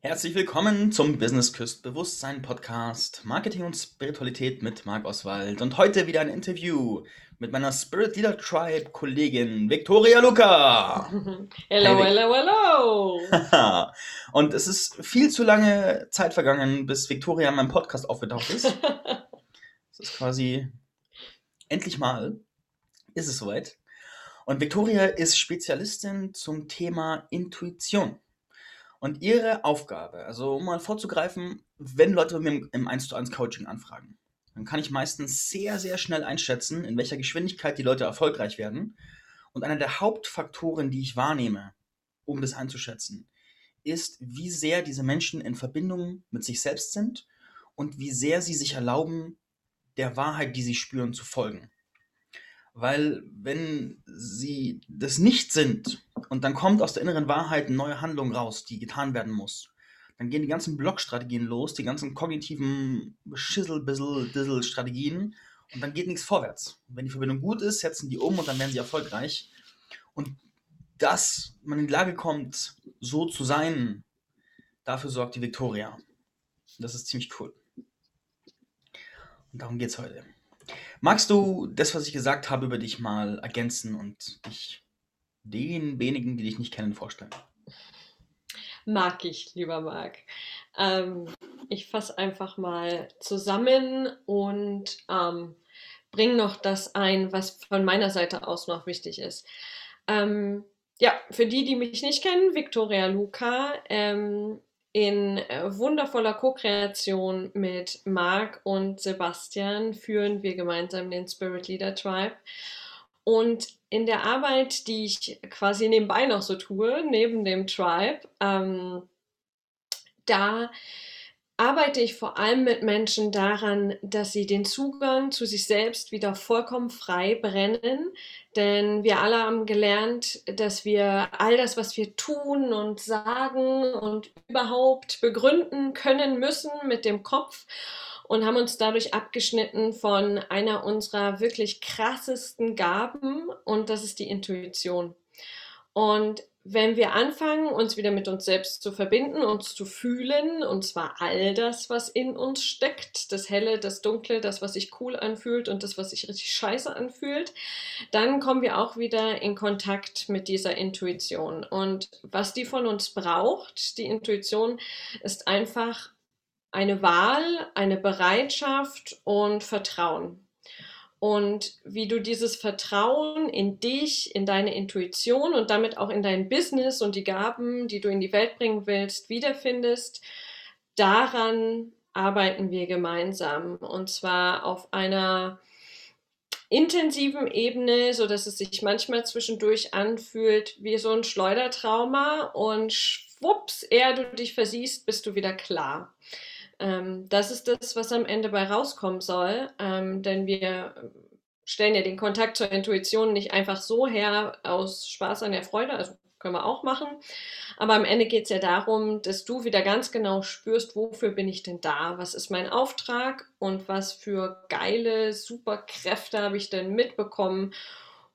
Herzlich willkommen zum Business Küst Bewusstsein Podcast Marketing und Spiritualität mit Marc Oswald und heute wieder ein Interview mit meiner Spirit Leader Tribe Kollegin Victoria Luca. hello, hey, hello, hello. und es ist viel zu lange Zeit vergangen, bis Victoria in meinem Podcast aufgetaucht ist. Es ist quasi endlich mal ist es soweit. Und Victoria ist Spezialistin zum Thema Intuition. Und ihre Aufgabe, also um mal vorzugreifen, wenn Leute bei mir im 1 zu 1 Coaching anfragen, dann kann ich meistens sehr, sehr schnell einschätzen, in welcher Geschwindigkeit die Leute erfolgreich werden. Und einer der Hauptfaktoren, die ich wahrnehme, um das einzuschätzen, ist, wie sehr diese Menschen in Verbindung mit sich selbst sind und wie sehr sie sich erlauben, der Wahrheit, die sie spüren, zu folgen. Weil wenn sie das nicht sind und dann kommt aus der inneren Wahrheit eine neue Handlung raus, die getan werden muss, dann gehen die ganzen Blockstrategien los, die ganzen kognitiven Schissel-Bissel-Dissel-Strategien und dann geht nichts vorwärts. Und wenn die Verbindung gut ist, setzen die um und dann werden sie erfolgreich. Und dass man in die Lage kommt, so zu sein, dafür sorgt die Victoria. Das ist ziemlich cool. Und darum geht es heute. Magst du das, was ich gesagt habe, über dich mal ergänzen und dich den wenigen, die dich nicht kennen, vorstellen? Mag ich, lieber Marc. Ähm, ich fasse einfach mal zusammen und ähm, bringe noch das ein, was von meiner Seite aus noch wichtig ist. Ähm, ja, für die, die mich nicht kennen, Victoria Luca. Ähm, in äh, wundervoller Co-Kreation mit Marc und Sebastian führen wir gemeinsam den Spirit Leader Tribe. Und in der Arbeit, die ich quasi nebenbei noch so tue, neben dem Tribe, ähm, da arbeite ich vor allem mit Menschen daran, dass sie den Zugang zu sich selbst wieder vollkommen frei brennen. Denn wir alle haben gelernt, dass wir all das, was wir tun und sagen und überhaupt begründen können müssen mit dem Kopf und haben uns dadurch abgeschnitten von einer unserer wirklich krassesten Gaben und das ist die Intuition. Und wenn wir anfangen, uns wieder mit uns selbst zu verbinden, uns zu fühlen, und zwar all das, was in uns steckt, das Helle, das Dunkle, das, was sich cool anfühlt und das, was sich richtig scheiße anfühlt, dann kommen wir auch wieder in Kontakt mit dieser Intuition. Und was die von uns braucht, die Intuition, ist einfach eine Wahl, eine Bereitschaft und Vertrauen und wie du dieses Vertrauen in dich, in deine Intuition und damit auch in dein Business und die Gaben, die du in die Welt bringen willst, wiederfindest, daran arbeiten wir gemeinsam und zwar auf einer intensiven Ebene, so dass es sich manchmal zwischendurch anfühlt wie so ein Schleudertrauma und schwupps, eher du dich versiehst, bist du wieder klar. Ähm, das ist das, was am Ende bei rauskommen soll, ähm, denn wir stellen ja den Kontakt zur Intuition nicht einfach so her aus Spaß an der Freude, also können wir auch machen. Aber am Ende geht es ja darum, dass du wieder ganz genau spürst, wofür bin ich denn da? Was ist mein Auftrag und was für geile Superkräfte habe ich denn mitbekommen,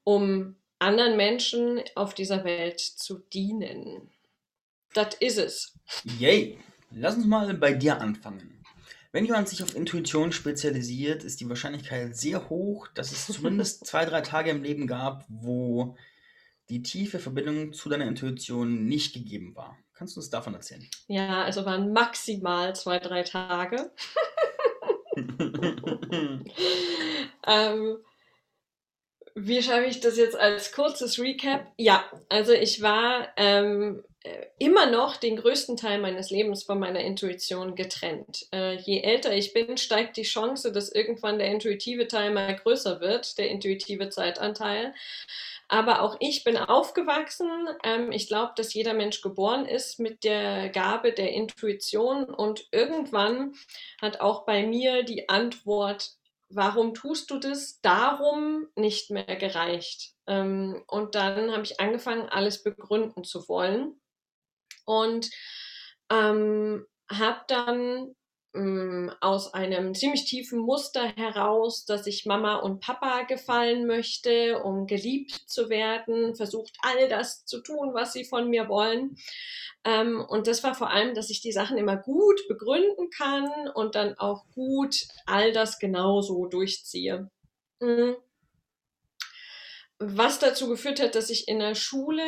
um anderen Menschen auf dieser Welt zu dienen? Das ist es. Yay! Lass uns mal bei dir anfangen. Wenn jemand sich auf Intuition spezialisiert, ist die Wahrscheinlichkeit sehr hoch, dass es zumindest zwei, drei Tage im Leben gab, wo die tiefe Verbindung zu deiner Intuition nicht gegeben war. Kannst du uns davon erzählen? Ja, also waren maximal zwei, drei Tage. ähm, wie schreibe ich das jetzt als kurzes Recap? Ja, also ich war ähm, äh, immer noch den größten Teil meines Lebens von meiner Intuition getrennt. Äh, je älter ich bin, steigt die Chance, dass irgendwann der intuitive Teil mal größer wird, der intuitive Zeitanteil. Aber auch ich bin aufgewachsen. Ähm, ich glaube, dass jeder Mensch geboren ist mit der Gabe der Intuition und irgendwann hat auch bei mir die Antwort, warum tust du das, darum nicht mehr gereicht. Ähm, und dann habe ich angefangen, alles begründen zu wollen und ähm, habe dann mm, aus einem ziemlich tiefen Muster heraus, dass ich Mama und Papa gefallen möchte, um geliebt zu werden, versucht all das zu tun, was sie von mir wollen. Ähm, und das war vor allem, dass ich die Sachen immer gut begründen kann und dann auch gut all das genauso durchziehe. Mhm. Was dazu geführt hat, dass ich in der Schule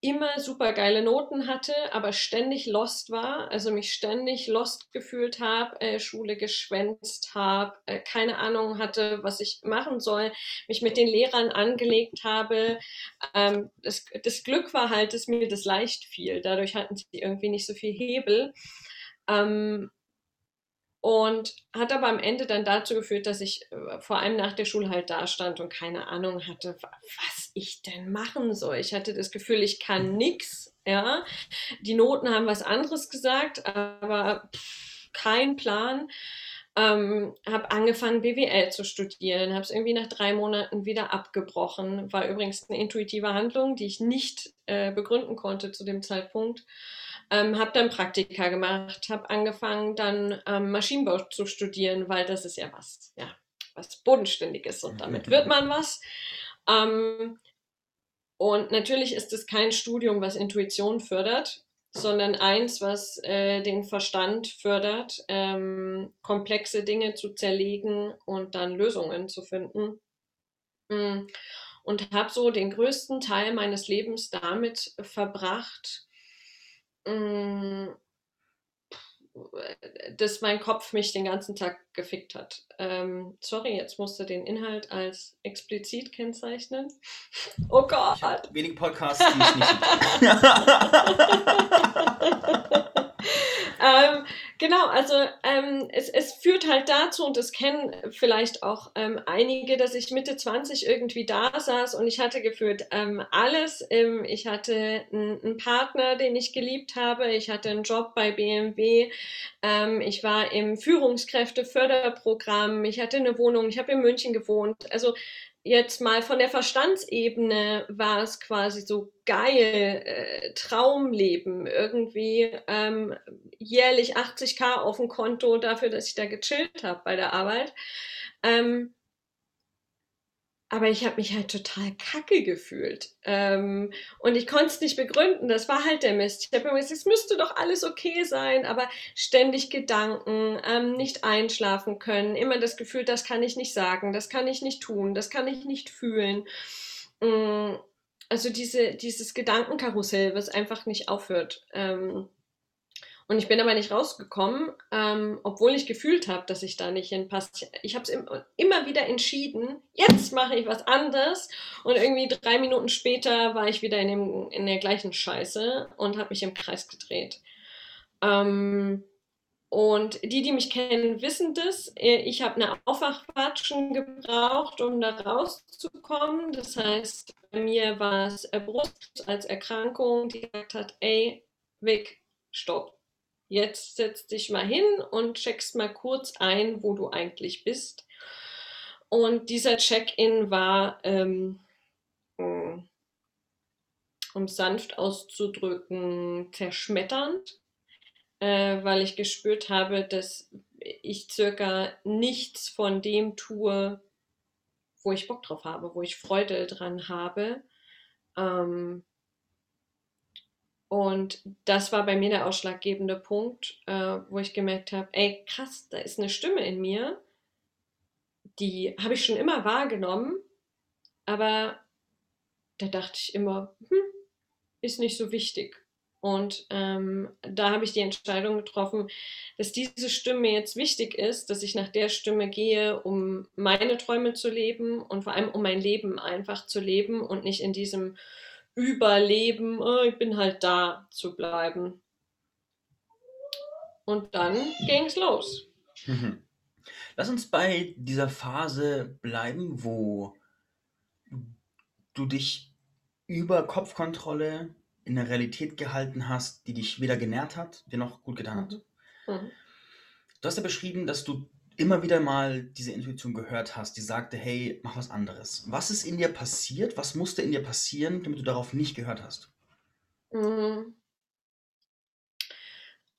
immer super geile Noten hatte, aber ständig lost war, also mich ständig lost gefühlt habe, äh, Schule geschwänzt habe, äh, keine Ahnung hatte, was ich machen soll, mich mit den Lehrern angelegt habe. Ähm, das, das Glück war halt, dass mir das leicht fiel. Dadurch hatten sie irgendwie nicht so viel Hebel. Ähm, und hat aber am Ende dann dazu geführt, dass ich äh, vor allem nach der Schule halt da stand und keine Ahnung hatte, was ich denn machen soll. Ich hatte das Gefühl, ich kann nichts. Ja, die Noten haben was anderes gesagt, aber pff, kein Plan. Ähm, habe angefangen BWL zu studieren, habe es irgendwie nach drei Monaten wieder abgebrochen. War übrigens eine intuitive Handlung, die ich nicht äh, begründen konnte zu dem Zeitpunkt. Ähm, habe dann Praktika gemacht, habe angefangen dann ähm, Maschinenbau zu studieren, weil das ist ja was, ja, was bodenständiges und damit wird man was. Ähm, und natürlich ist es kein Studium, was Intuition fördert, sondern eins, was äh, den Verstand fördert, ähm, komplexe Dinge zu zerlegen und dann Lösungen zu finden. Mm. Und habe so den größten Teil meines Lebens damit verbracht, dass mein Kopf mich den ganzen Tag gefickt hat. Ähm, sorry, jetzt musst du den Inhalt als explizit kennzeichnen. Oh Gott. Wenig Podcasts, die ich nicht. ähm, genau, also ähm, es, es führt halt dazu, und das kennen vielleicht auch ähm, einige, dass ich Mitte 20 irgendwie da saß und ich hatte gefühlt ähm, alles. Ähm, ich hatte einen Partner, den ich geliebt habe. Ich hatte einen Job bei BMW. Ähm, ich war im Führungskräfteförderprogramm. Ich hatte eine Wohnung. Ich habe in München gewohnt. Also jetzt mal von der Verstandsebene war es quasi so geil, äh, Traumleben, irgendwie ähm, jährlich 80k auf dem Konto dafür, dass ich da gechillt habe bei der Arbeit. Ähm, aber ich habe mich halt total kacke gefühlt. Ähm, und ich konnte es nicht begründen. Das war halt der Mist. Ich habe mir gesagt, es müsste doch alles okay sein, aber ständig Gedanken, ähm, nicht einschlafen können, immer das Gefühl, das kann ich nicht sagen, das kann ich nicht tun, das kann ich nicht fühlen. Ähm, also diese, dieses Gedankenkarussell, was einfach nicht aufhört. Ähm, und ich bin aber nicht rausgekommen, ähm, obwohl ich gefühlt habe, dass ich da nicht hinpasse. Ich habe es im, immer wieder entschieden, jetzt mache ich was anderes. Und irgendwie drei Minuten später war ich wieder in, dem, in der gleichen Scheiße und habe mich im Kreis gedreht. Ähm, und die, die mich kennen, wissen das. Ich habe eine Aufwachwatschen gebraucht, um da rauszukommen. Das heißt, bei mir war es Brust als Erkrankung, die gesagt hat, ey, weg, stopp Jetzt setz dich mal hin und checkst mal kurz ein, wo du eigentlich bist. Und dieser Check-in war, ähm, hm, um sanft auszudrücken, zerschmetternd, äh, weil ich gespürt habe, dass ich circa nichts von dem tue, wo ich Bock drauf habe, wo ich Freude dran habe. Ähm, und das war bei mir der ausschlaggebende Punkt, äh, wo ich gemerkt habe, ey, krass, da ist eine Stimme in mir, die habe ich schon immer wahrgenommen, aber da dachte ich immer, hm, ist nicht so wichtig. Und ähm, da habe ich die Entscheidung getroffen, dass diese Stimme jetzt wichtig ist, dass ich nach der Stimme gehe, um meine Träume zu leben und vor allem um mein Leben einfach zu leben und nicht in diesem Überleben, oh, ich bin halt da zu bleiben. Und dann ging's los. Mhm. Lass uns bei dieser Phase bleiben, wo du dich über Kopfkontrolle in der Realität gehalten hast, die dich weder genährt hat, dir noch gut getan hat. Mhm. mhm. Du hast ja beschrieben, dass du immer wieder mal diese Intuition gehört hast, die sagte, hey, mach was anderes. Was ist in dir passiert? Was musste in dir passieren, damit du darauf nicht gehört hast? Mhm.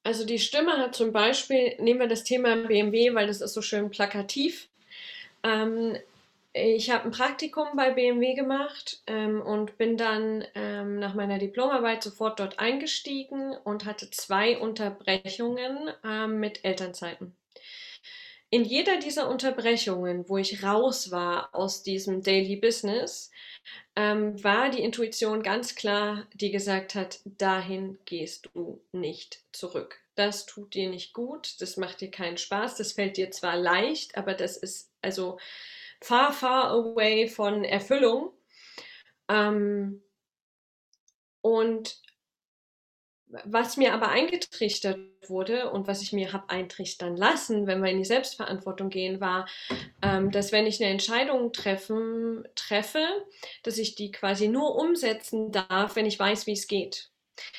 Also die Stimme hat zum Beispiel, nehmen wir das Thema BMW, weil das ist so schön plakativ. Ähm, ich habe ein Praktikum bei BMW gemacht ähm, und bin dann ähm, nach meiner Diplomarbeit sofort dort eingestiegen und hatte zwei Unterbrechungen ähm, mit Elternzeiten. In jeder dieser Unterbrechungen, wo ich raus war aus diesem Daily Business, ähm, war die Intuition ganz klar, die gesagt hat, dahin gehst du nicht zurück. Das tut dir nicht gut, das macht dir keinen Spaß, das fällt dir zwar leicht, aber das ist also far, far away von Erfüllung. Ähm, und was mir aber eingetrichtert wurde und was ich mir habe eintrichtern lassen, wenn wir in die Selbstverantwortung gehen, war, ähm, dass wenn ich eine Entscheidung treffen, treffe, dass ich die quasi nur umsetzen darf, wenn ich weiß, wie es geht.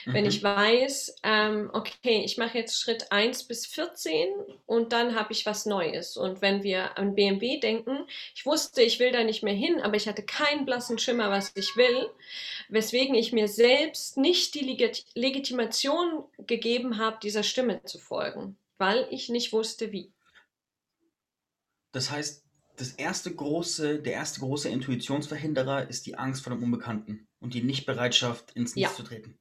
Mhm. Wenn ich weiß, ähm, okay, ich mache jetzt Schritt 1 bis 14 und dann habe ich was Neues. Und wenn wir an BMW denken, ich wusste, ich will da nicht mehr hin, aber ich hatte keinen blassen Schimmer, was ich will, weswegen ich mir selbst nicht die Legit Legitimation gegeben habe, dieser Stimme zu folgen, weil ich nicht wusste, wie. Das heißt, das erste große, der erste große Intuitionsverhinderer ist die Angst vor dem Unbekannten und die Nichtbereitschaft, ins Nichts ja. zu treten.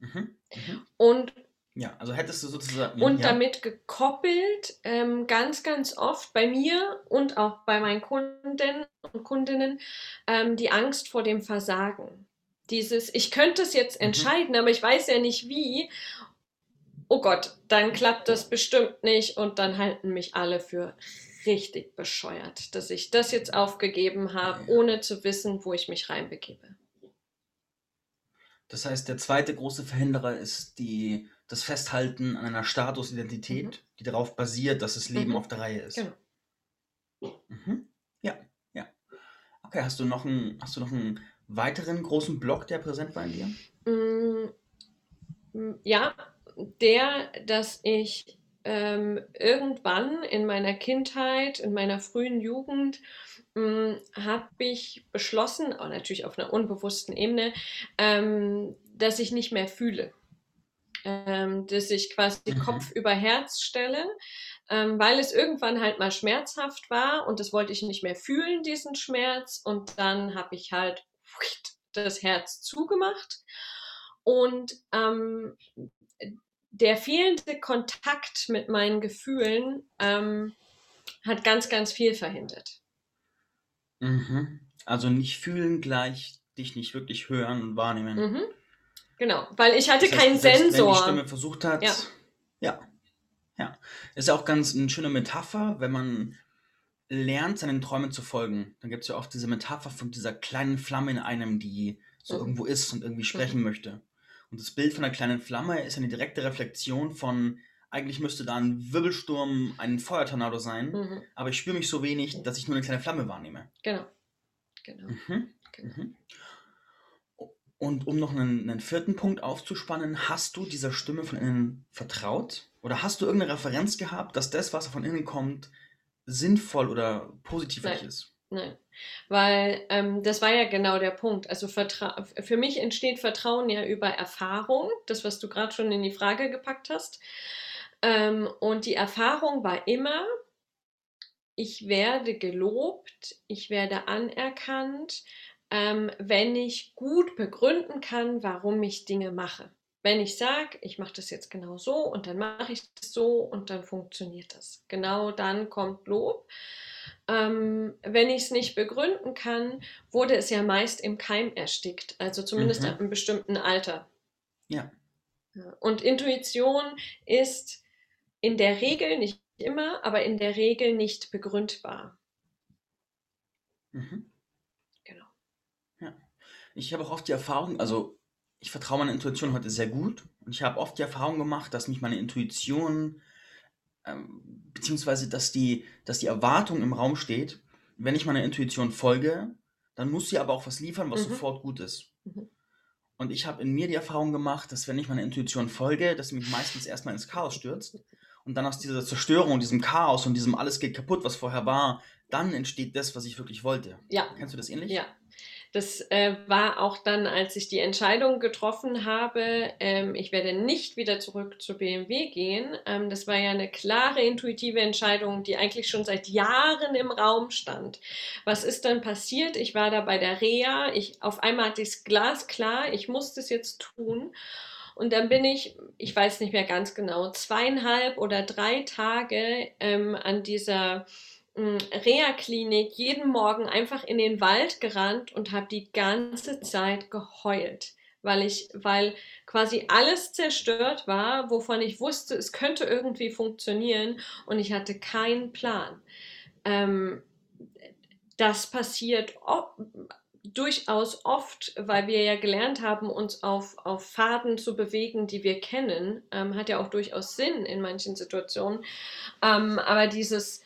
Mhm. Mhm. Und ja, also hättest du sozusagen. Und ja. damit gekoppelt, ähm, ganz, ganz oft bei mir und auch bei meinen Kunden und Kundinnen, ähm, die Angst vor dem Versagen. Dieses, ich könnte es jetzt mhm. entscheiden, mhm. aber ich weiß ja nicht wie. Oh Gott, dann klappt das bestimmt nicht und dann halten mich alle für richtig bescheuert, dass ich das jetzt aufgegeben habe, ja. ohne zu wissen, wo ich mich reinbegebe. Das heißt, der zweite große Verhinderer ist die, das Festhalten an einer Statusidentität, mhm. die darauf basiert, dass das Leben mhm. auf der Reihe ist. Genau. Mhm. Ja, ja. Okay, hast du noch einen, hast du noch einen weiteren großen Block, der präsent war in dir? Mm, mm, ja, der, dass ich ähm, irgendwann in meiner Kindheit, in meiner frühen Jugend, habe ich beschlossen, auch natürlich auf einer unbewussten Ebene, ähm, dass ich nicht mehr fühle. Ähm, dass ich quasi mhm. Kopf über Herz stelle, ähm, weil es irgendwann halt mal schmerzhaft war und das wollte ich nicht mehr fühlen, diesen Schmerz. Und dann habe ich halt das Herz zugemacht. Und ähm, der fehlende Kontakt mit meinen Gefühlen ähm, hat ganz, ganz viel verhindert. Mhm. Also nicht fühlen gleich, dich nicht wirklich hören und wahrnehmen. Mhm. Genau, weil ich hatte das heißt, keinen selbst, Sensor. Wenn die Stimme versucht hat, ja. ja. Ja. Ist ja auch ganz eine schöne Metapher, wenn man lernt, seinen Träumen zu folgen. Dann gibt es ja oft diese Metapher von dieser kleinen Flamme in einem, die so mhm. irgendwo ist und irgendwie sprechen mhm. möchte. Und das Bild von der kleinen Flamme ist eine direkte Reflexion von, eigentlich müsste da ein Wirbelsturm, ein Feuertornado sein, mhm. aber ich spüre mich so wenig, dass ich nur eine kleine Flamme wahrnehme. Genau. Genau. Mhm. genau. Mhm. Und um noch einen, einen, vierten Punkt aufzuspannen, hast du dieser Stimme von innen vertraut? Oder hast du irgendeine Referenz gehabt, dass das, was von innen kommt, sinnvoll oder positiv dich ist? Nein, weil ähm, das war ja genau der Punkt. Also Vertra für mich entsteht Vertrauen ja über Erfahrung, das, was du gerade schon in die Frage gepackt hast. Ähm, und die Erfahrung war immer, ich werde gelobt, ich werde anerkannt, ähm, wenn ich gut begründen kann, warum ich Dinge mache. Wenn ich sage, ich mache das jetzt genau so und dann mache ich das so und dann funktioniert das. Genau dann kommt Lob ähm, wenn ich es nicht begründen kann, wurde es ja meist im Keim erstickt, also zumindest mhm. ab einem bestimmten Alter. Ja. Und Intuition ist in der Regel, nicht immer, aber in der Regel nicht begründbar. Mhm. Genau. Ja. Ich habe auch oft die Erfahrung, also ich vertraue meiner Intuition heute sehr gut und ich habe oft die Erfahrung gemacht, dass mich meine Intuition ähm, beziehungsweise dass die, dass die Erwartung im Raum steht, wenn ich meiner Intuition folge, dann muss sie aber auch was liefern, was mhm. sofort gut ist. Mhm. Und ich habe in mir die Erfahrung gemacht, dass wenn ich meiner Intuition folge, dass sie mich meistens erstmal ins Chaos stürzt und dann aus dieser Zerstörung, diesem Chaos und diesem alles geht kaputt, was vorher war, dann entsteht das, was ich wirklich wollte. Ja. Kennst du das ähnlich? Ja. Das äh, war auch dann, als ich die Entscheidung getroffen habe, ähm, ich werde nicht wieder zurück zu BMW gehen. Ähm, das war ja eine klare, intuitive Entscheidung, die eigentlich schon seit Jahren im Raum stand. Was ist dann passiert? Ich war da bei der Reha. Ich, auf einmal hatte ich es glasklar, ich musste es jetzt tun. Und dann bin ich, ich weiß nicht mehr ganz genau, zweieinhalb oder drei Tage ähm, an dieser hm, Reha-Klinik jeden Morgen einfach in den Wald gerannt und habe die ganze Zeit geheult, weil ich, weil quasi alles zerstört war, wovon ich wusste, es könnte irgendwie funktionieren und ich hatte keinen Plan. Ähm, das passiert durchaus oft, weil wir ja gelernt haben, uns auf, auf Faden zu bewegen, die wir kennen, ähm, hat ja auch durchaus Sinn in manchen Situationen. Ähm, aber dieses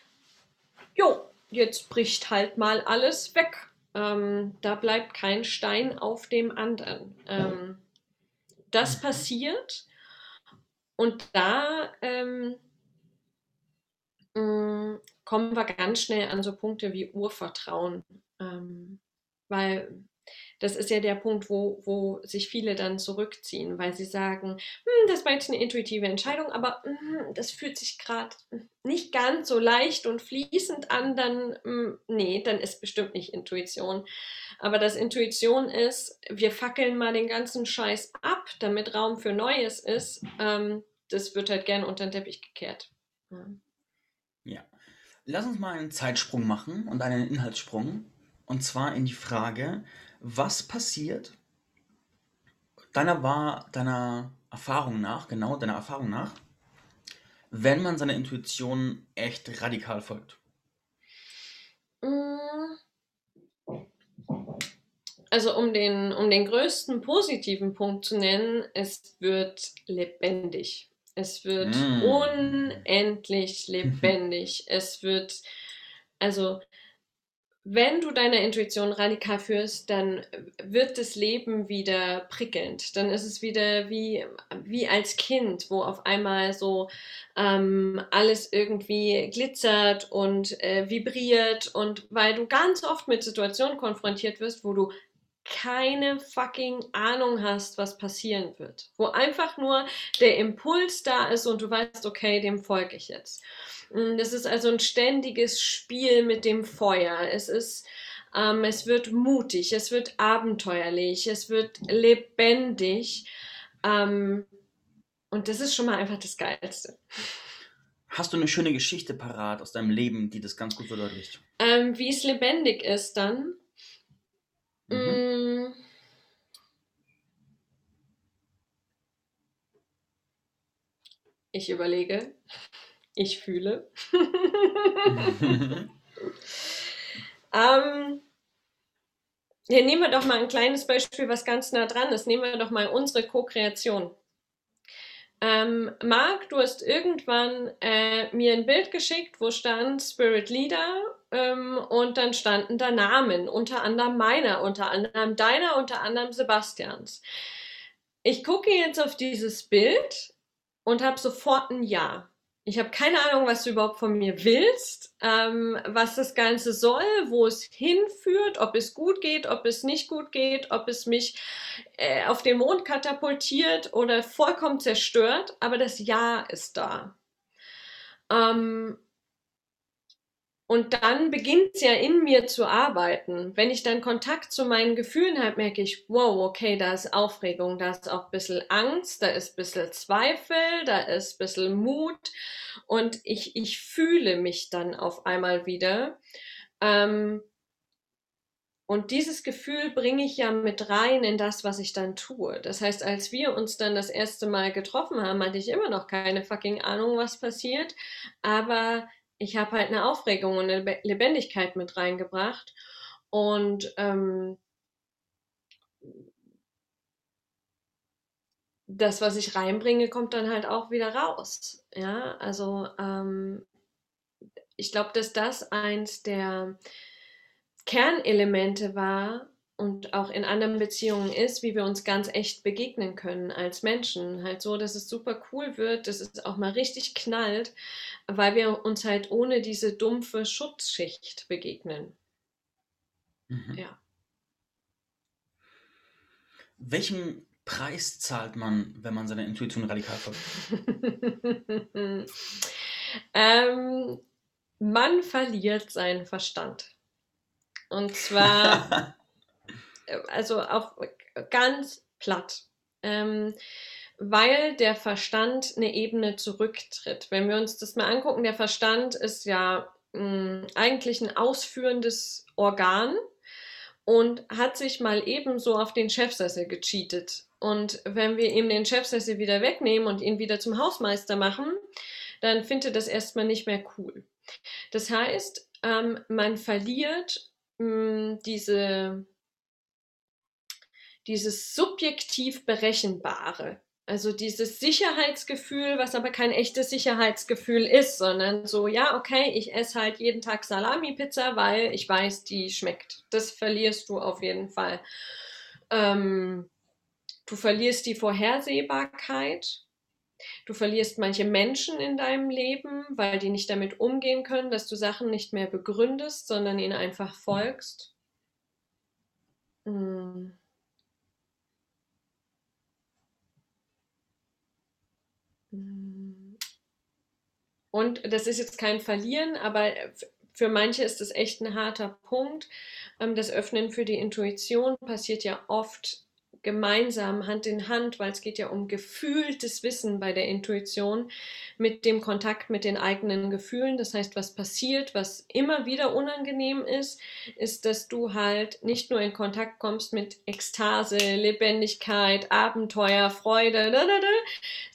jo, jetzt bricht halt mal alles weg. Ähm, da bleibt kein Stein auf dem anderen. Ähm, das passiert und da ähm, mh, mm, kommen wir ganz schnell an so Punkte wie Urvertrauen. Ähm, weil das ist ja der Punkt, wo, wo sich viele dann zurückziehen, weil sie sagen, hm, das war jetzt eine intuitive Entscheidung, aber hm, das fühlt sich gerade nicht ganz so leicht und fließend an, dann, hm, nee, dann ist bestimmt nicht Intuition. Aber dass Intuition ist, wir fackeln mal den ganzen Scheiß ab, damit Raum für Neues ist, ähm, das wird halt gern unter den Teppich gekehrt. Ja. ja. Lass uns mal einen Zeitsprung machen und einen Inhaltssprung. Und zwar in die Frage, was passiert deiner war deiner Erfahrung nach, genau deiner Erfahrung nach, wenn man seiner Intuition echt radikal folgt? Mm. Also um den, um den größten positiven Punkt zu nennen, es wird lebendig. Es wird mm. unendlich lebendig. es wird, also wenn du deine Intuition radikal führst, dann wird das Leben wieder prickelnd. Dann ist es wieder wie, wie als Kind, wo auf einmal so ähm, alles irgendwie glitzert und äh, vibriert und weil du ganz oft mit Situationen konfrontiert wirst, wo du keine fucking Ahnung hast, was passieren wird. Wo einfach nur der Impuls da ist und du weißt, okay, dem folge ich jetzt. Mm, das ist also ein ständiges Spiel mit dem Feuer. Es ist, ähm, es wird mutig, es wird abenteuerlich, es wird lebendig. Ähm, und das ist schon mal einfach das Geilste. Hast du eine schöne Geschichte parat aus deinem Leben, die das ganz gut verdeutlicht? Ähm, wie es lebendig ist dann? Mhm. Ich überlege. Ich fühle. ähm, ja, nehmen wir doch mal ein kleines Beispiel, was ganz nah dran ist. Nehmen wir doch mal unsere Co-Kreation. Ähm, Marc, du hast irgendwann äh, mir ein Bild geschickt, wo stand Spirit Leader ähm, und dann standen da Namen, unter anderem meiner, unter anderem deiner, unter anderem Sebastians. Ich gucke jetzt auf dieses Bild und habe sofort ein Ja ich habe keine Ahnung, was du überhaupt von mir willst, ähm, was das Ganze soll, wo es hinführt, ob es gut geht, ob es nicht gut geht, ob es mich äh, auf den Mond katapultiert oder vollkommen zerstört, aber das Ja ist da. Ähm, und dann beginnt es ja in mir zu arbeiten. Wenn ich dann Kontakt zu meinen Gefühlen habe, merke ich, wow, okay, da ist Aufregung, da ist auch ein bisschen Angst, da ist ein bisschen Zweifel, da ist ein bisschen Mut. Und ich, ich fühle mich dann auf einmal wieder. Ähm, und dieses Gefühl bringe ich ja mit rein in das, was ich dann tue. Das heißt, als wir uns dann das erste Mal getroffen haben, hatte ich immer noch keine fucking Ahnung, was passiert. Aber ich habe halt eine Aufregung und eine Lebendigkeit mit reingebracht. Und ähm, das, was ich reinbringe, kommt dann halt auch wieder raus. Ja, also ähm, ich glaube, dass das eins der Kernelemente war, und auch in anderen Beziehungen ist, wie wir uns ganz echt begegnen können als Menschen. Halt so, dass es super cool wird, dass es auch mal richtig knallt, weil wir uns halt ohne diese dumpfe Schutzschicht begegnen. Mhm. Ja. welchen Preis zahlt man, wenn man seiner Intuition radikal folgt? ähm, man verliert seinen Verstand. Und zwar, also auch ganz platt. Ähm, weil der Verstand eine Ebene zurücktritt. Wenn wir uns das mal angucken, der Verstand ist ja mh, hm, eigentlich ein ausführendes Organ und hat sich mal ebenso auf den Chefsessel gecheatet. Und wenn wir ihm den Chefsessel wieder wegnehmen und ihn wieder zum Hausmeister machen, dann findet das erstmal nicht mehr cool. Das heißt, ähm, man verliert mh, hm, diese, dieses subjektiv Berechenbare. Also dieses Sicherheitsgefühl, was aber kein echtes Sicherheitsgefühl ist, sondern so, ja, okay, ich esse halt jeden Tag Salami-Pizza, weil ich weiß, die schmeckt. Das verlierst du auf jeden Fall. Ähm, du verlierst die Vorhersehbarkeit. Du verlierst manche Menschen in deinem Leben, weil die nicht damit umgehen können, dass du Sachen nicht mehr begründest, sondern ihnen einfach folgst. Hm. Und das ist jetzt kein Verlieren, aber für manche ist das echt ein harter Punkt. Ähm, das Öffnen für die Intuition passiert ja oft gemeinsam, Hand in Hand, weil es geht ja um gefühltes Wissen bei der Intuition mit dem Kontakt mit den eigenen Gefühlen. Das heißt, was passiert, was immer wieder unangenehm ist, ist, dass du halt nicht nur in Kontakt kommst mit Ekstase, Lebendigkeit, Abenteuer, Freude,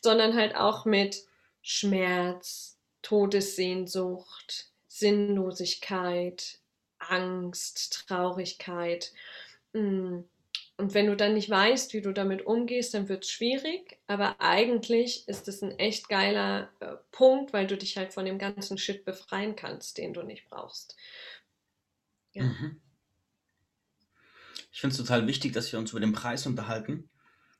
sondern halt auch mit Schmerz, Todessehnsucht, Sinnlosigkeit, Angst, Traurigkeit. Mm. Und wenn du dann nicht weißt, wie du damit umgehst, dann wird es schwierig. Aber eigentlich ist es ein echt geiler äh, Punkt, weil du dich halt von dem ganzen Shit befreien kannst, den du nicht brauchst. Ja. Mhm. Ich finde es total wichtig, dass wir uns über den Preis unterhalten,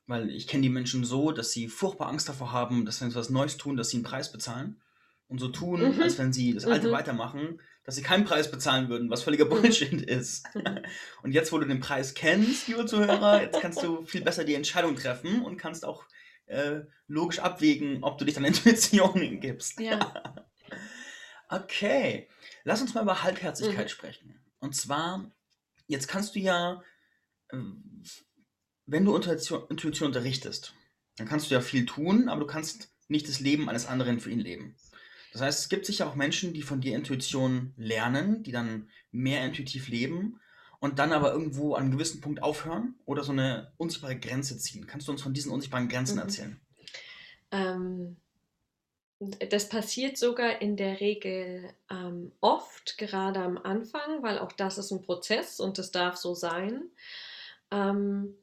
weil ich kenne die Menschen so, dass sie furchtbar Angst davor haben, dass wenn sie was Neues tun, dass sie einen Preis bezahlen und so tun, mhm. als wenn sie das Alte mhm. weitermachen, dass sie keinen Preis bezahlen würden, was völliger mhm. Bullshit ist. und jetzt, wo du den Preis kennst, liebe Zuhörer, jetzt kannst du viel besser die Entscheidung treffen und kannst auch äh, logisch abwägen, ob du dich deiner Intuition gibst. Ja. okay, lass uns mal über Halbherzigkeit mhm. sprechen. Und zwar, jetzt kannst du ja, äh, wenn du Intuition, Intuition unterrichtest, dann kannst du ja viel tun, aber du kannst nicht das Leben eines anderen für ihn leben. Das heißt, es gibt sicher auch Menschen, die von dir Intuition lernen, die dann mehr intuitiv leben und dann aber irgendwo an einem gewissen Punkt aufhören oder so eine unsichtbare Grenze ziehen. Kannst du uns von diesen unsichtbaren Grenzen mhm. erzählen? Ähm, das passiert sogar in der Regel ähm, oft, gerade am Anfang, weil auch das ist ein Prozess und das darf so sein. Ähm,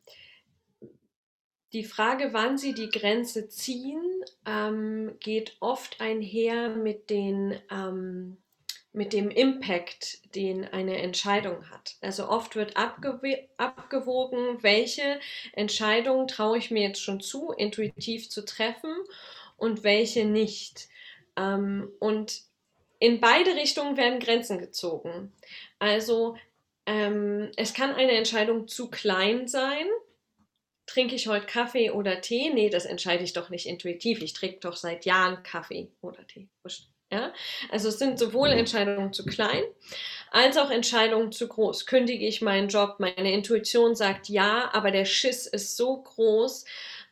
die Frage, wann sie die Grenze ziehen, ähm, geht oft einher mit, den, ähm, mit dem Impact, den eine Entscheidung hat. Also oft wird abgew abgewogen, welche Entscheidung traue ich mir jetzt schon zu, intuitiv zu treffen und welche nicht. Ähm, und in beide Richtungen werden Grenzen gezogen. Also ähm, es kann eine Entscheidung zu klein sein trinke ich heute Kaffee oder Tee? Nee, das entscheide ich doch nicht intuitiv. Ich trinke doch seit Jahren Kaffee oder Tee. Ja? Also es sind sowohl mhm. Entscheidungen zu klein als auch Entscheidungen zu groß. Kündige ich meinen Job? Meine Intuition sagt ja, aber der Schiss ist so groß,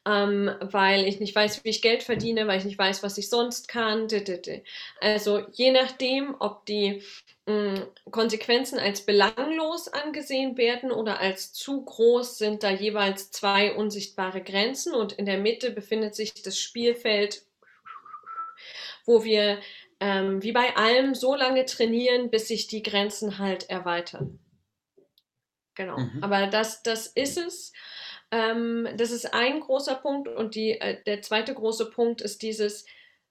ähm, weil ich nicht weiß, wie ich Geld verdiene, weil ich nicht weiß, was ich sonst kann. Also je nachdem, ob die Konsequenzen als belanglos angesehen werden oder als zu groß, sind da jeweils zwei unsichtbare Grenzen und in der Mitte befindet sich das Spielfeld, wo wir ähm, wie bei allem so lange trainieren, bis sich die Grenzen halt erweitern. Genau. Mhm. Aber das, das ist es. Ähm, das ist ein großer Punkt und die, äh, der zweite große Punkt ist dieses,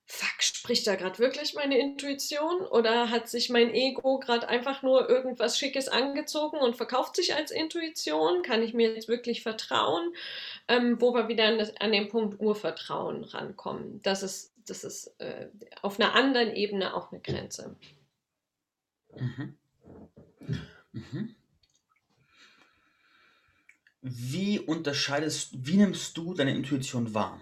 fuck, spricht da gerade wirklich meine Intuition oder hat sich mein Ego gerade einfach nur irgendwas Schickes angezogen und verkauft sich als Intuition? Kann ich mir jetzt wirklich vertrauen? Ähm, wo wir wieder an, das, an, den Punkt Urvertrauen rankommen. Das ist, das ist äh, auf einer anderen Ebene auch eine Grenze. Mhm. Mhm. wie unterscheidest, wie nimmst du deine Intuition wahr?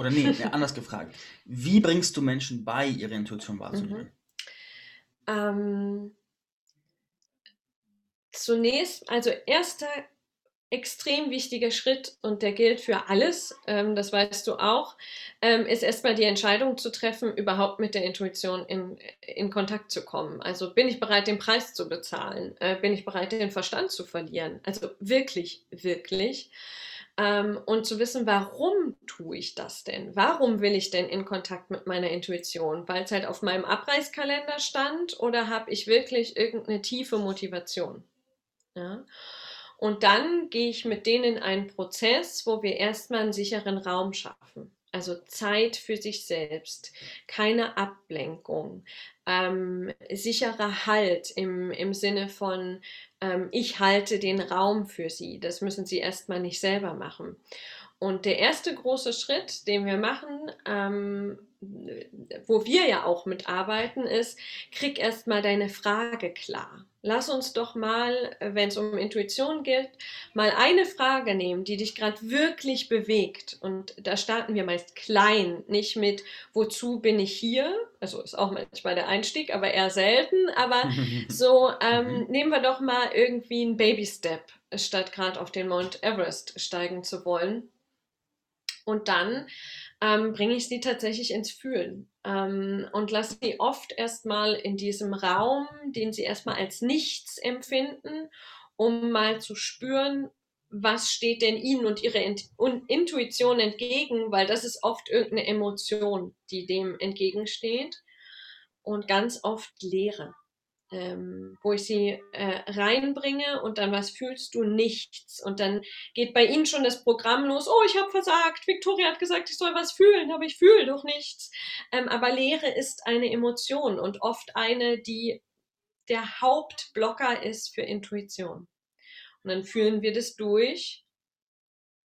Oder nee, anders gefragt. Wie bringst du Menschen bei, ihre Intuition wahrzunehmen? Mhm. Ähm, zunächst, also erster extrem wichtiger Schritt und der gilt für alles, ähm, das weißt du auch, ähm, ist erstmal die Entscheidung zu treffen, überhaupt mit der Intuition in, in Kontakt zu kommen. Also bin ich bereit, den Preis zu bezahlen? Äh, bin ich bereit, den Verstand zu verlieren? Also wirklich, wirklich. Ähm, und zu wissen, warum tue ich das denn? Warum will ich denn in Kontakt mit meiner Intuition? Weil es halt auf meinem Abreißkalender stand oder habe ich wirklich irgendeine tiefe Motivation? Ja. Und dann gehe ich mit denen in einen Prozess, wo wir erstmal einen sicheren Raum schaffen. Also Zeit für sich selbst, keine Ablenkung, ähm, sicherer Halt im, im Sinne von, ähm, ich halte den Raum für sie. Das müssen sie erstmal nicht selber machen. Und der erste große Schritt, den wir machen, ähm, wo wir ja auch mitarbeiten, ist, krieg erstmal deine Frage klar. Lass uns doch mal, wenn es um Intuition geht, mal eine Frage nehmen, die dich gerade wirklich bewegt. Und da starten wir meist klein, nicht mit, wozu bin ich hier? Also ist auch manchmal der Einstieg, aber eher selten. Aber so ähm, mhm. nehmen wir doch mal irgendwie einen Baby-Step, statt gerade auf den Mount Everest steigen zu wollen. Und dann ähm, bringe ich sie tatsächlich ins Fühlen ähm, und lasse sie oft erstmal in diesem Raum, den sie erstmal als nichts empfinden, um mal zu spüren, was steht denn ihnen und ihrer Intuition entgegen, weil das ist oft irgendeine Emotion, die dem entgegensteht. Und ganz oft Leere ähm, wo ich sie äh, reinbringe und dann was fühlst du nichts und dann geht bei ihnen schon das Programm los. Oh, ich habe versagt. Victoria hat gesagt, ich soll was fühlen, aber ich fühle doch nichts. Ähm, aber Leere ist eine Emotion und oft eine, die der Hauptblocker ist für Intuition. Und dann fühlen wir das durch,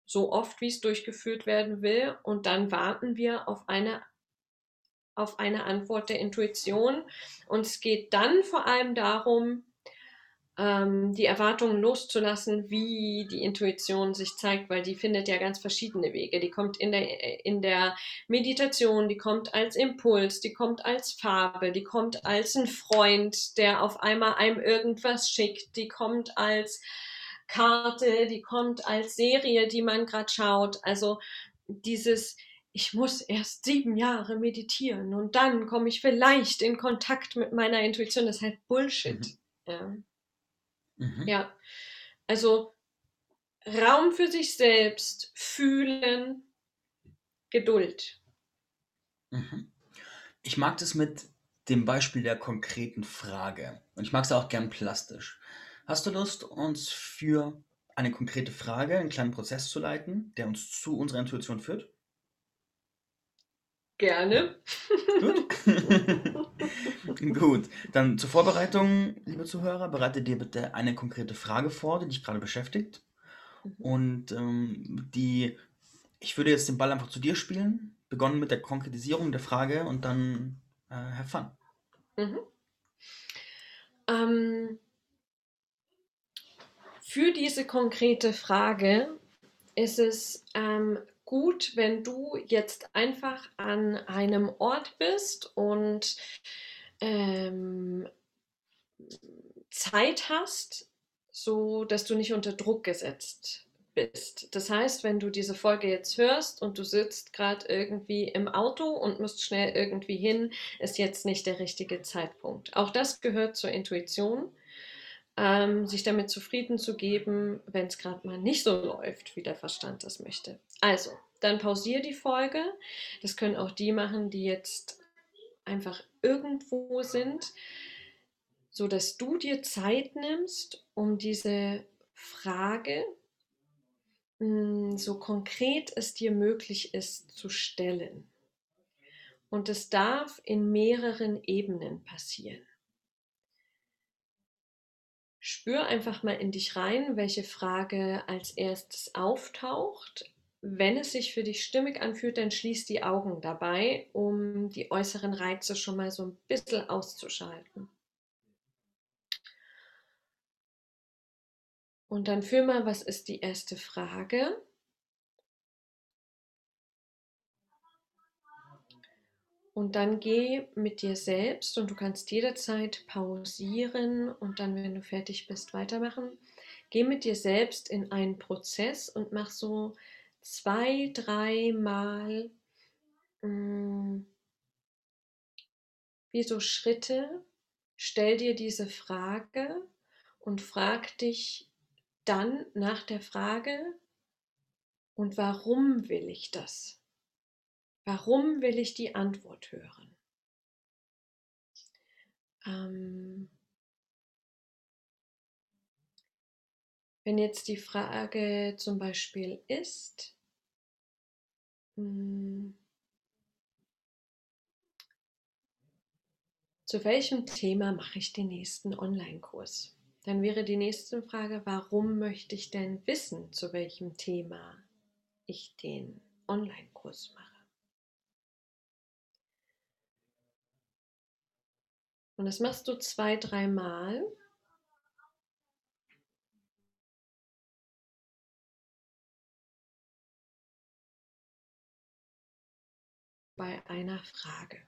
so oft wie es durchgeführt werden will, und dann warten wir auf eine auf eine Antwort der Intuition. Und es geht dann vor allem darum, ähm, die Erwartungen loszulassen, wie die Intuition sich zeigt, weil die findet ja ganz verschiedene Wege. Die kommt in der, in der Meditation, die kommt als Impuls, die kommt als Farbe, die kommt als ein Freund, der auf einmal einem irgendwas schickt, die kommt als Karte, die kommt als Serie, die man gerade schaut. Also dieses, ich muss erst sieben Jahre meditieren und dann komme ich vielleicht in Kontakt mit meiner Intuition. Das ist halt Bullshit. Mhm. Ja. Mhm. ja. Also Raum für sich selbst, fühlen, Geduld. Mhm. Ich mag das mit dem Beispiel der konkreten Frage. Und ich mag es auch gern plastisch. Hast du Lust, uns für eine konkrete Frage einen kleinen Prozess zu leiten, der uns zu unserer Intuition führt? Gerne. Gut. Gut, dann zur Vorbereitung, liebe Zuhörer, bereite dir bitte eine konkrete Frage vor, die dich gerade beschäftigt. Mhm. Und ähm, die, ich würde jetzt den Ball einfach zu dir spielen, begonnen mit der Konkretisierung der Frage und dann äh, have fun. Mhm. Ähm, für diese konkrete Frage ist es ähm, gut, wenn du jetzt einfach an einem Ort bist und ähm, Zeit hast, so dass du nicht unter Druck gesetzt bist. Das heißt, wenn du diese Folge jetzt hörst und du sitzt gerade irgendwie im Auto und musst schnell irgendwie hin, ist jetzt nicht der richtige Zeitpunkt. Auch das gehört zur Intuition ähm, sich damit zufrieden zu geben, wenn es gerade mal nicht so läuft, wie der Verstand das möchte. Also, dann pausiere die Folge. Das können auch die machen, die jetzt einfach irgendwo sind, so dass du dir Zeit nimmst, um diese Frage hm, so konkret es dir möglich ist zu stellen. Und es darf in mehreren Ebenen passieren. Spür einfach mal in dich rein, welche Frage als erstes auftaucht. Wenn es sich für dich stimmig anfühlt, dann schließ die Augen dabei, um die äußeren Reize schon mal so ein bisschen auszuschalten. Und dann fühl mal, was ist die erste Frage? Und dann geh mit dir selbst und du kannst jederzeit pausieren und dann, wenn du fertig bist, weitermachen. Geh mit dir selbst in einen Prozess und mach so zwei, dreimal mm, wie so Schritte. Stell dir diese Frage und frag dich dann nach der Frage, und warum will ich das? Warum will ich die Antwort hören? Ähm, wenn jetzt die Frage zum Beispiel ist, hm, zu welchem Thema mache ich den nächsten Online-Kurs? Dann wäre die nächste Frage, warum möchte ich denn wissen, zu welchem Thema ich den Online-Kurs mache? Und das machst du zwei, dreimal. Bei einer Frage.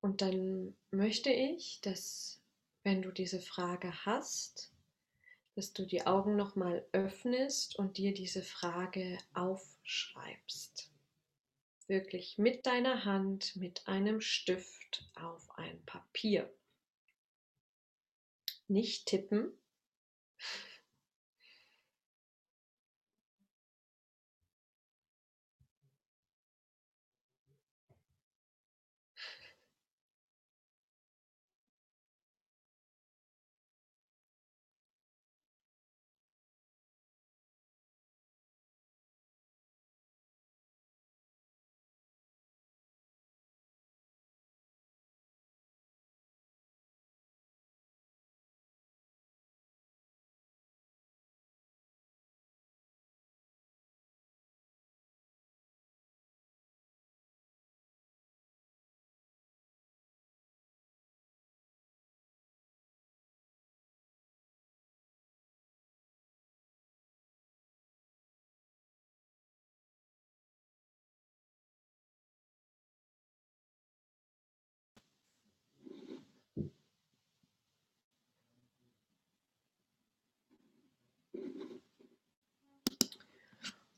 Und dann möchte ich, dass wenn du diese Frage hast, dass du die Augen nochmal öffnest und dir diese Frage aufschreibst. Wirklich mit deiner Hand, mit einem Stift auf ein Papier. Nicht tippen.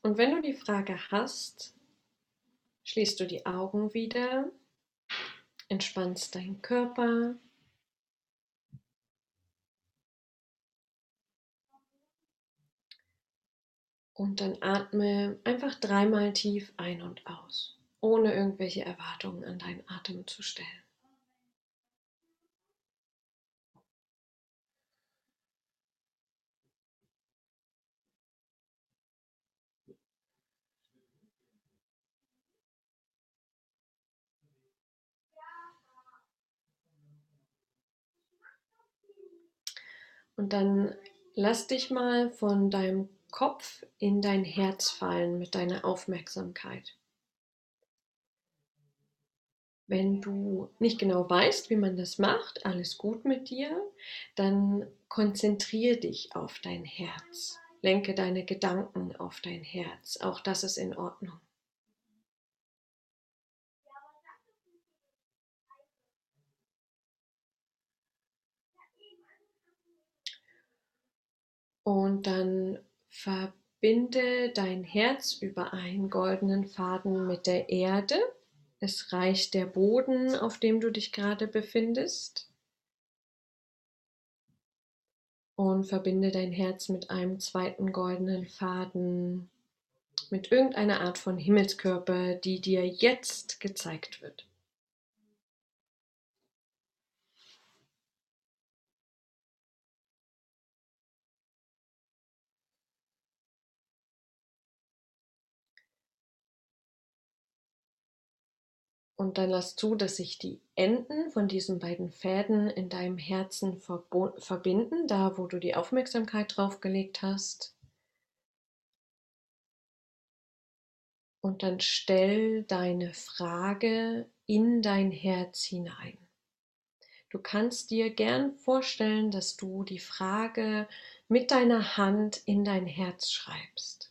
Und wenn du die Frage hast, schließt du die Augen wieder, entspannst deinen Körper. Und dann atme einfach dreimal tief ein und aus, ohne irgendwelche Erwartungen an deinen Atem zu stellen. Und dann lass dich mal von deinem Kopf in dein Herz fallen mit deiner Aufmerksamkeit. Wenn du nicht genau weißt, wie man das macht, alles gut mit dir, dann konzentriere dich auf dein Herz. Lenke deine Gedanken auf dein Herz. Auch das ist in Ordnung. Und dann verbinde dein Herz über einen goldenen Faden mit der Erde. Es reicht der Boden, auf dem du dich gerade befindest. Und verbinde dein Herz mit einem zweiten goldenen Faden, mit irgendeiner Art von Himmelskörper, die dir jetzt gezeigt wird. Und dann lass zu, dass sich die Enden von diesen beiden Fäden in deinem Herzen verbinden, da wo du die Aufmerksamkeit drauf gelegt hast. Und dann stell deine Frage in dein Herz hinein. Du kannst dir gern vorstellen, dass du die Frage mit deiner Hand in dein Herz schreibst.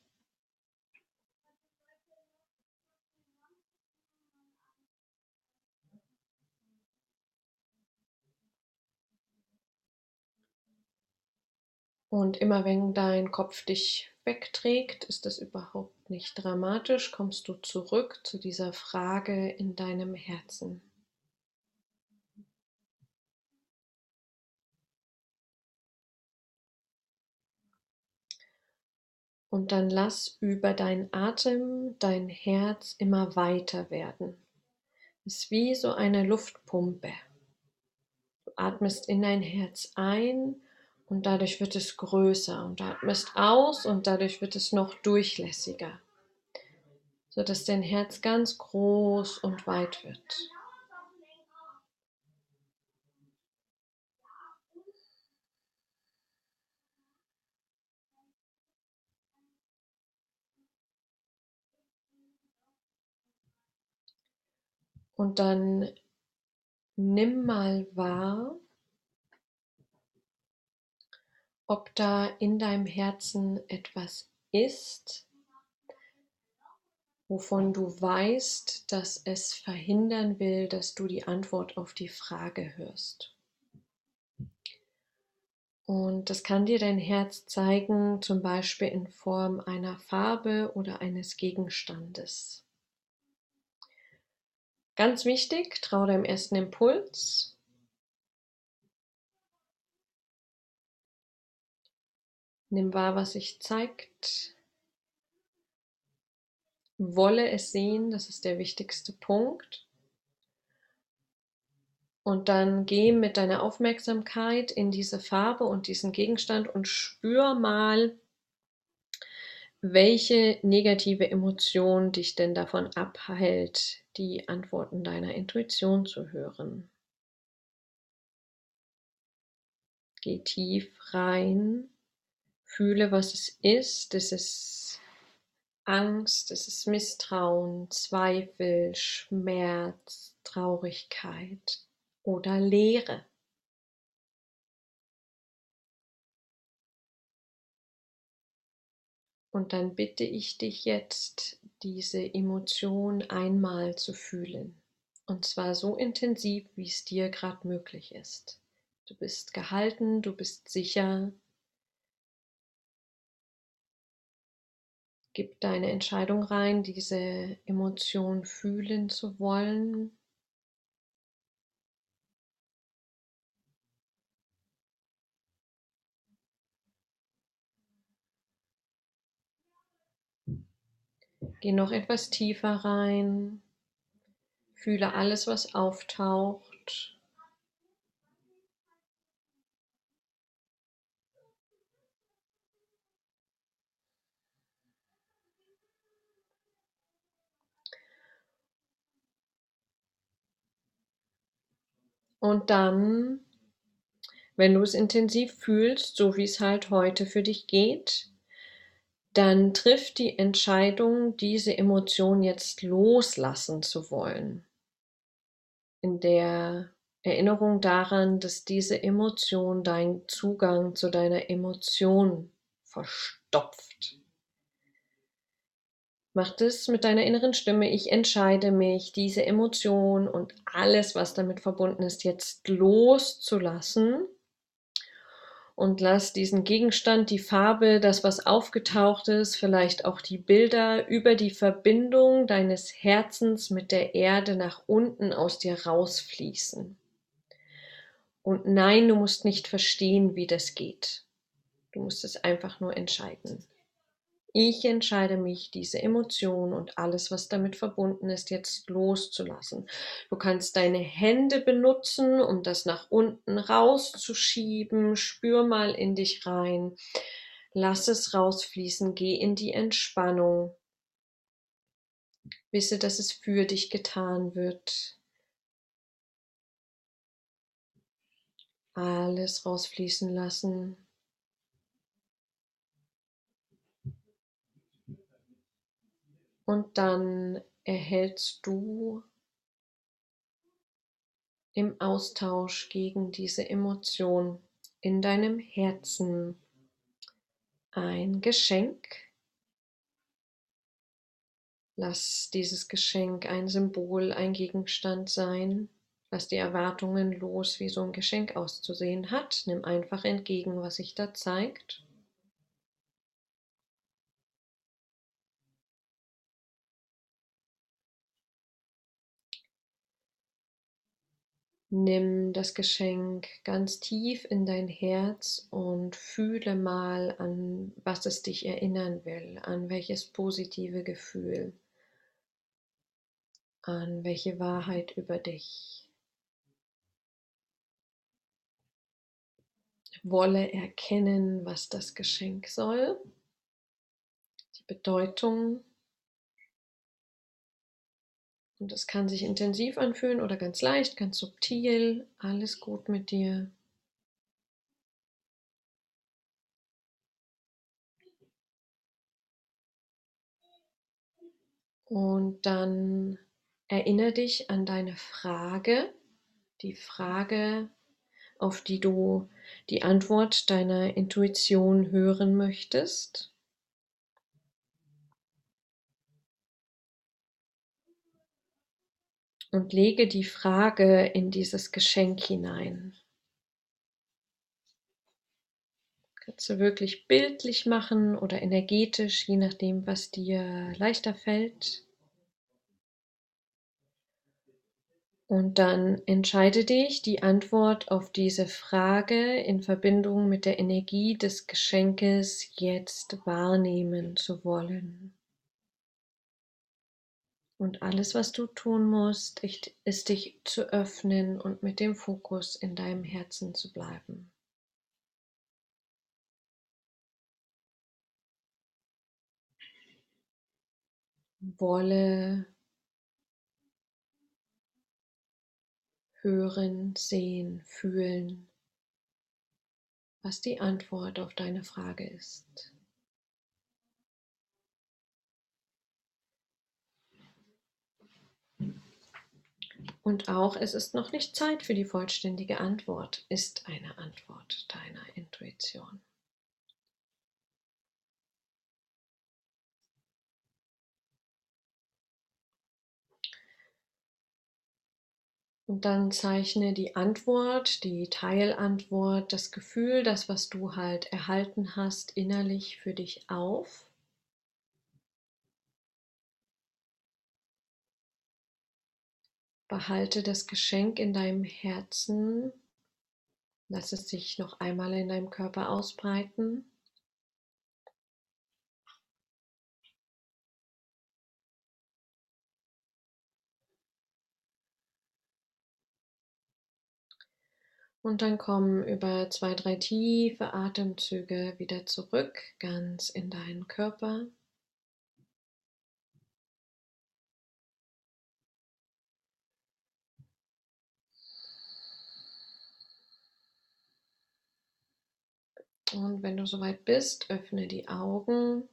Und immer wenn dein Kopf dich wegträgt, ist das überhaupt nicht dramatisch, kommst du zurück zu dieser Frage in deinem Herzen. Und dann lass über deinen Atem dein Herz immer weiter werden. Es ist wie so eine Luftpumpe. Du atmest in dein Herz ein und dadurch wird es größer und atmest aus und dadurch wird es noch durchlässiger, sodass dein Herz ganz groß und weit wird. Und dann nimm mal wahr, ob da in deinem Herzen etwas ist, wovon du weißt, dass es verhindern will, dass du die Antwort auf die Frage hörst. Und das kann dir dein Herz zeigen, zum Beispiel in Form einer Farbe oder eines Gegenstandes. Ganz wichtig, trau deinem ersten Impuls Nimm wahr, was sich zeigt. Wolle es sehen, das ist der wichtigste Punkt. Und dann geh mit deiner Aufmerksamkeit in diese Farbe und diesen Gegenstand und spür mal, welche negative Emotion dich denn davon abhält, die Antworten deiner Intuition zu hören. Geh tief rein Fühle, was es ist. Es ist Angst, es ist Misstrauen, Zweifel, Schmerz, Traurigkeit oder Leere. Und dann bitte ich dich jetzt, diese Emotion einmal zu fühlen. Und zwar so intensiv, wie es dir gerade möglich ist. Du bist gehalten, du bist sicher, Gib deine Entscheidung rein, diese Emotion fühlen zu wollen. Geh noch etwas tiefer rein. Fühle alles, was auftaucht. Und dann, wenn du es intensiv fühlst, so wie es halt heute für dich geht, dann triff die Entscheidung, diese Emotion jetzt loslassen zu wollen. In der Erinnerung daran, dass diese Emotion deinen Zugang zu deiner Emotion verstopft. Mach das mit deiner inneren Stimme. Ich entscheide mich, diese Emotion und alles, was damit verbunden ist, jetzt loszulassen. Und lass diesen Gegenstand, die Farbe, das, was aufgetaucht ist, vielleicht auch die Bilder über die Verbindung deines Herzens mit der Erde nach unten aus dir rausfließen. Und nein, du musst nicht verstehen, wie das geht. Du musst es einfach nur entscheiden. Ich entscheide mich, diese Emotion und alles, was damit verbunden ist, jetzt loszulassen. Du kannst deine Hände benutzen, um das nach unten rauszuschieben. Spür mal in dich rein. Lass es rausfließen. Geh in die Entspannung. Wisse, dass es für dich getan wird. Alles rausfließen lassen. Und dann erhältst du im Austausch gegen diese Emotion in deinem Herzen ein Geschenk. Lass dieses Geschenk ein Symbol, ein Gegenstand sein. Lass die Erwartungen los, wie so ein Geschenk auszusehen hat. Nimm einfach entgegen, was sich da zeigt. Nimm das Geschenk ganz tief in dein Herz und fühle mal an, was es dich erinnern will, an welches positive Gefühl, an welche Wahrheit über dich. Wolle erkennen, was das Geschenk soll, die Bedeutung und es kann sich intensiv anfühlen oder ganz leicht, ganz subtil. Alles gut mit dir. Und dann erinnere dich an deine Frage, die Frage, auf die du die Antwort deiner Intuition hören möchtest. Und lege die Frage in dieses Geschenk hinein. Kannst du wirklich bildlich machen oder energetisch, je nachdem, was dir leichter fällt. Und dann entscheide dich, die Antwort auf diese Frage in Verbindung mit der Energie des Geschenkes jetzt wahrnehmen zu wollen. Und alles, was du tun musst, ist dich zu öffnen und mit dem Fokus in deinem Herzen zu bleiben. Wolle hören, sehen, fühlen, was die Antwort auf deine Frage ist. Und auch es ist noch nicht Zeit für die vollständige Antwort, ist eine Antwort deiner Intuition. Und dann zeichne die Antwort, die Teilantwort, das Gefühl, das, was du halt erhalten hast, innerlich für dich auf. Behalte das Geschenk in deinem Herzen. Lass es sich noch einmal in deinem Körper ausbreiten. Und dann komm über zwei, drei tiefe Atemzüge wieder zurück, ganz in deinen Körper. Und wenn du soweit bist, öffne die Augen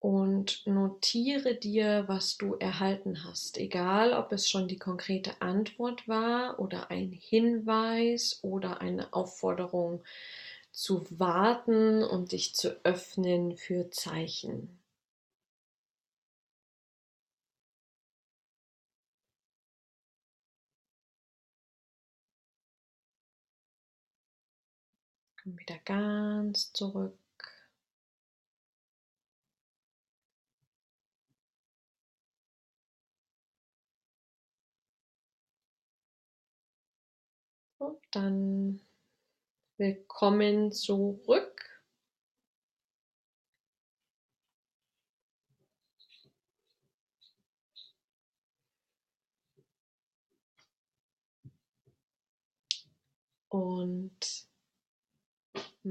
und notiere dir, was du erhalten hast. Egal, ob es schon die konkrete Antwort war oder ein Hinweis oder eine Aufforderung zu warten und dich zu öffnen für Zeichen. Komm wieder ganz zurück. Und dann willkommen zurück. Und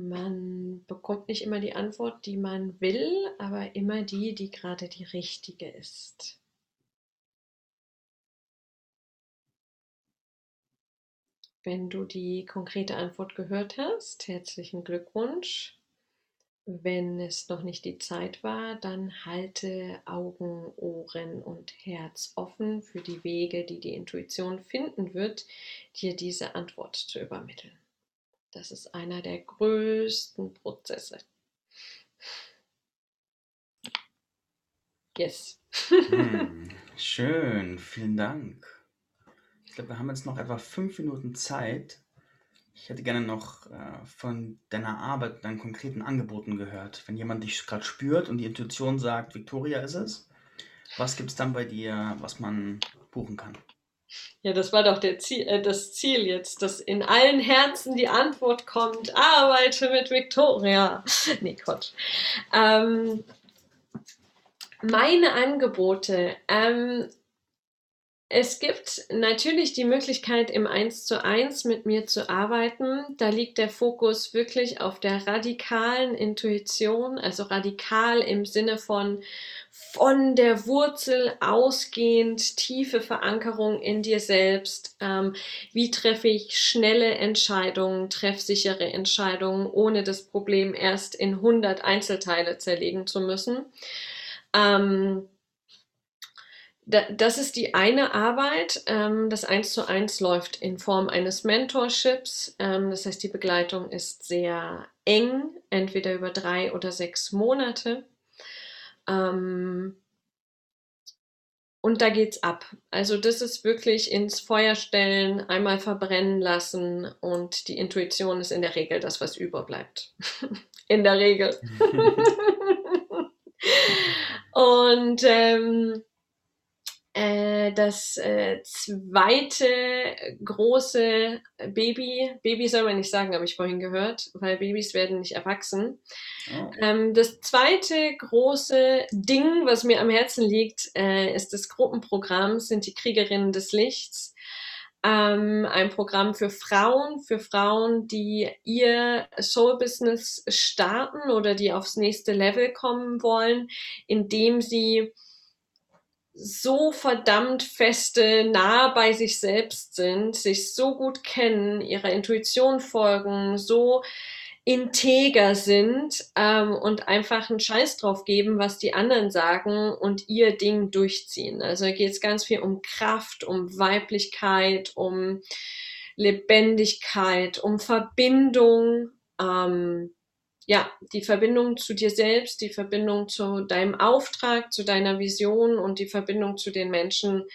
man bekommt nicht immer die Antwort, die man will, aber immer die, die gerade die richtige ist. Wenn du die konkrete Antwort gehört hast, herzlichen Glückwunsch. wenn es noch nicht die Zeit war, dann halte Augen, Ohren und Herz offen für die Wege, die die Intuition finden wird, dir diese Antwort zu übermitteln. Das ist einer der größten Prozesse. Yes. Hm, schön, vielen Dank. Ich glaube, wir haben jetzt noch etwa fünf Minuten Zeit, ich hätte gerne noch äh, von deiner Arbeit, deinen konkreten Angeboten gehört. Wenn jemand dich gerade spürt und die Intuition sagt, Victoria ist es, was gibt es dann bei dir, was man buchen kann? Ja, das war doch Ziel, äh, das Ziel jetzt, dass in allen Herzen die Antwort kommt, arbeite mit Victoria. Nee, Quatsch. Ähm, meine Angebote, ähm, es gibt natürlich die Möglichkeit, im Eins zu eins mit mir zu arbeiten. Da liegt der Fokus wirklich auf der radikalen Intuition, also radikal im Sinne von von der Wurzel ausgehend tiefe Verankerung in dir selbst. Ähm, wie treffe ich schnelle Entscheidungen, treffsichere Entscheidungen, ohne das Problem erst in 100 Einzelteile zerlegen zu müssen? Ähm, das ist die eine Arbeit. Ähm, das eins zu eins läuft in Form eines Mentorships. Ähm, das heißt, die Begleitung ist sehr eng, entweder über drei oder sechs Monate. Ähm, und da geht's ab. Also das ist wirklich ins Feuer stellen, einmal verbrennen lassen und die Intuition ist in der Regel das, was überbleibt. in der Regel. und ähm, äh, das äh, zweite große Baby, Baby soll man nicht sagen, habe ich vorhin gehört, weil Babys werden nicht erwachsen. Oh. Ähm, das zweite große Ding, was mir am Herzen liegt, äh, ist das Gruppenprogramm, sind die Kriegerinnen des Lichts. Ähm, ein Programm für Frauen, für Frauen, die ihr Soul-Business starten oder die aufs nächste Level kommen wollen, indem sie so verdammt feste, nah bei sich selbst sind, sich so gut kennen, ihrer Intuition folgen, so integer sind ähm, und einfach einen Scheiß drauf geben, was die anderen sagen und ihr Ding durchziehen. Also geht es ganz viel um Kraft, um Weiblichkeit, um Lebendigkeit, um Verbindung. Ähm, ja, die Verbindung zu dir selbst, die Verbindung zu deinem Auftrag, zu deiner Vision und die Verbindung zu den Menschen,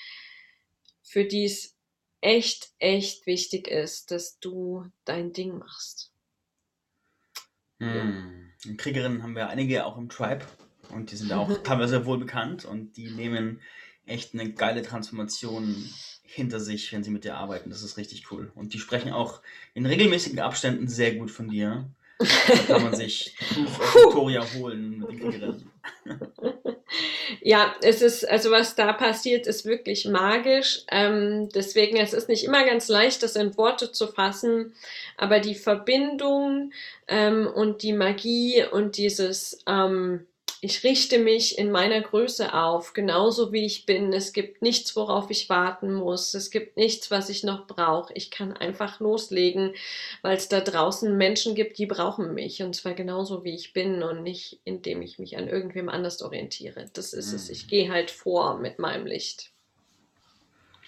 für die es echt, echt wichtig ist, dass du dein Ding machst. Hm. Kriegerinnen haben wir einige auch im Tribe und die sind auch teilweise wohl bekannt und die nehmen echt eine geile Transformation hinter sich, wenn sie mit dir arbeiten. Das ist richtig cool. Und die sprechen auch in regelmäßigen Abständen sehr gut von dir. Da kann man sich Victoria holen. Ja, es ist, also was da passiert, ist wirklich magisch. Ähm, deswegen, es ist nicht immer ganz leicht, das in Worte zu fassen, aber die Verbindung ähm, und die Magie und dieses, ähm, ich richte mich in meiner Größe auf, genauso wie ich bin. Es gibt nichts, worauf ich warten muss. Es gibt nichts, was ich noch brauche. Ich kann einfach loslegen, weil es da draußen Menschen gibt, die brauchen mich. Und zwar genauso, wie ich bin und nicht, indem ich mich an irgendwem anders orientiere. Das ist mhm. es. Ich gehe halt vor mit meinem Licht.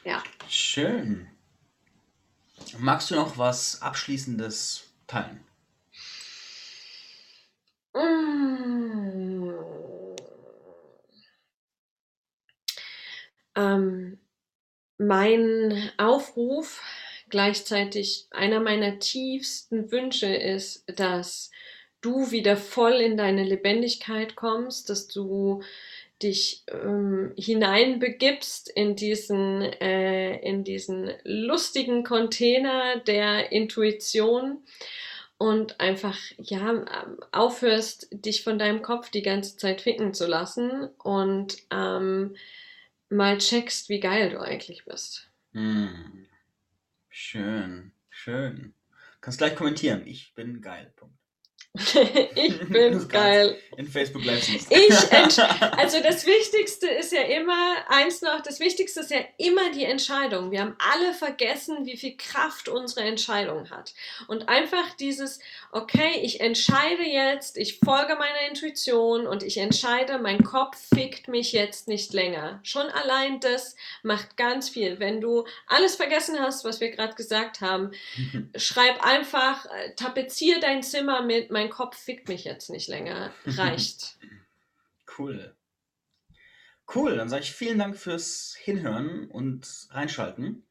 Ja. Schön. Magst du noch was Abschließendes teilen? Mmh. Ähm, mein Aufruf, gleichzeitig einer meiner tiefsten Wünsche ist, dass du wieder voll in deine Lebendigkeit kommst, dass du dich ähm, hineinbegibst in diesen, äh, in diesen lustigen Container der Intuition und einfach, ja, aufhörst, dich von deinem Kopf die ganze Zeit ficken zu lassen und ähm, mal checkst, wie geil du eigentlich bist. Hm. Schön, schön. Kannst gleich kommentieren. Ich bin geil. Punkt. ich bin geil. In Facebook Live siehst. Ich also das Wichtigste ist ja immer, eins noch, das Wichtigste ist ja immer die Entscheidung. Wir haben alle vergessen, wie viel Kraft unsere Entscheidung hat. Und einfach dieses, okay, ich entscheide jetzt, ich folge meiner Intuition und ich entscheide, mein Kopf fickt mich jetzt nicht länger. Schon allein das macht ganz viel. Wenn du alles vergessen hast, was wir gerade gesagt haben, schreib einfach, äh, tapezier dein Zimmer mit, mein Kopf fickt mich jetzt nicht länger. Reicht. Cool. Cool, dann sage ich vielen Dank fürs Hinhören und Reinschalten.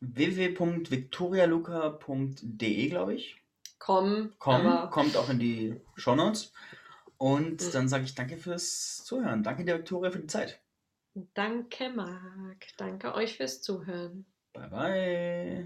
www.victorialuca.de, glaube ich. Komm, Komm, kommt auch in die Shownotes. Und mhm. dann sage ich danke fürs Zuhören. Danke dir, Victoria, für die Zeit. Danke, Marc. Danke euch fürs Zuhören. Bye, bye.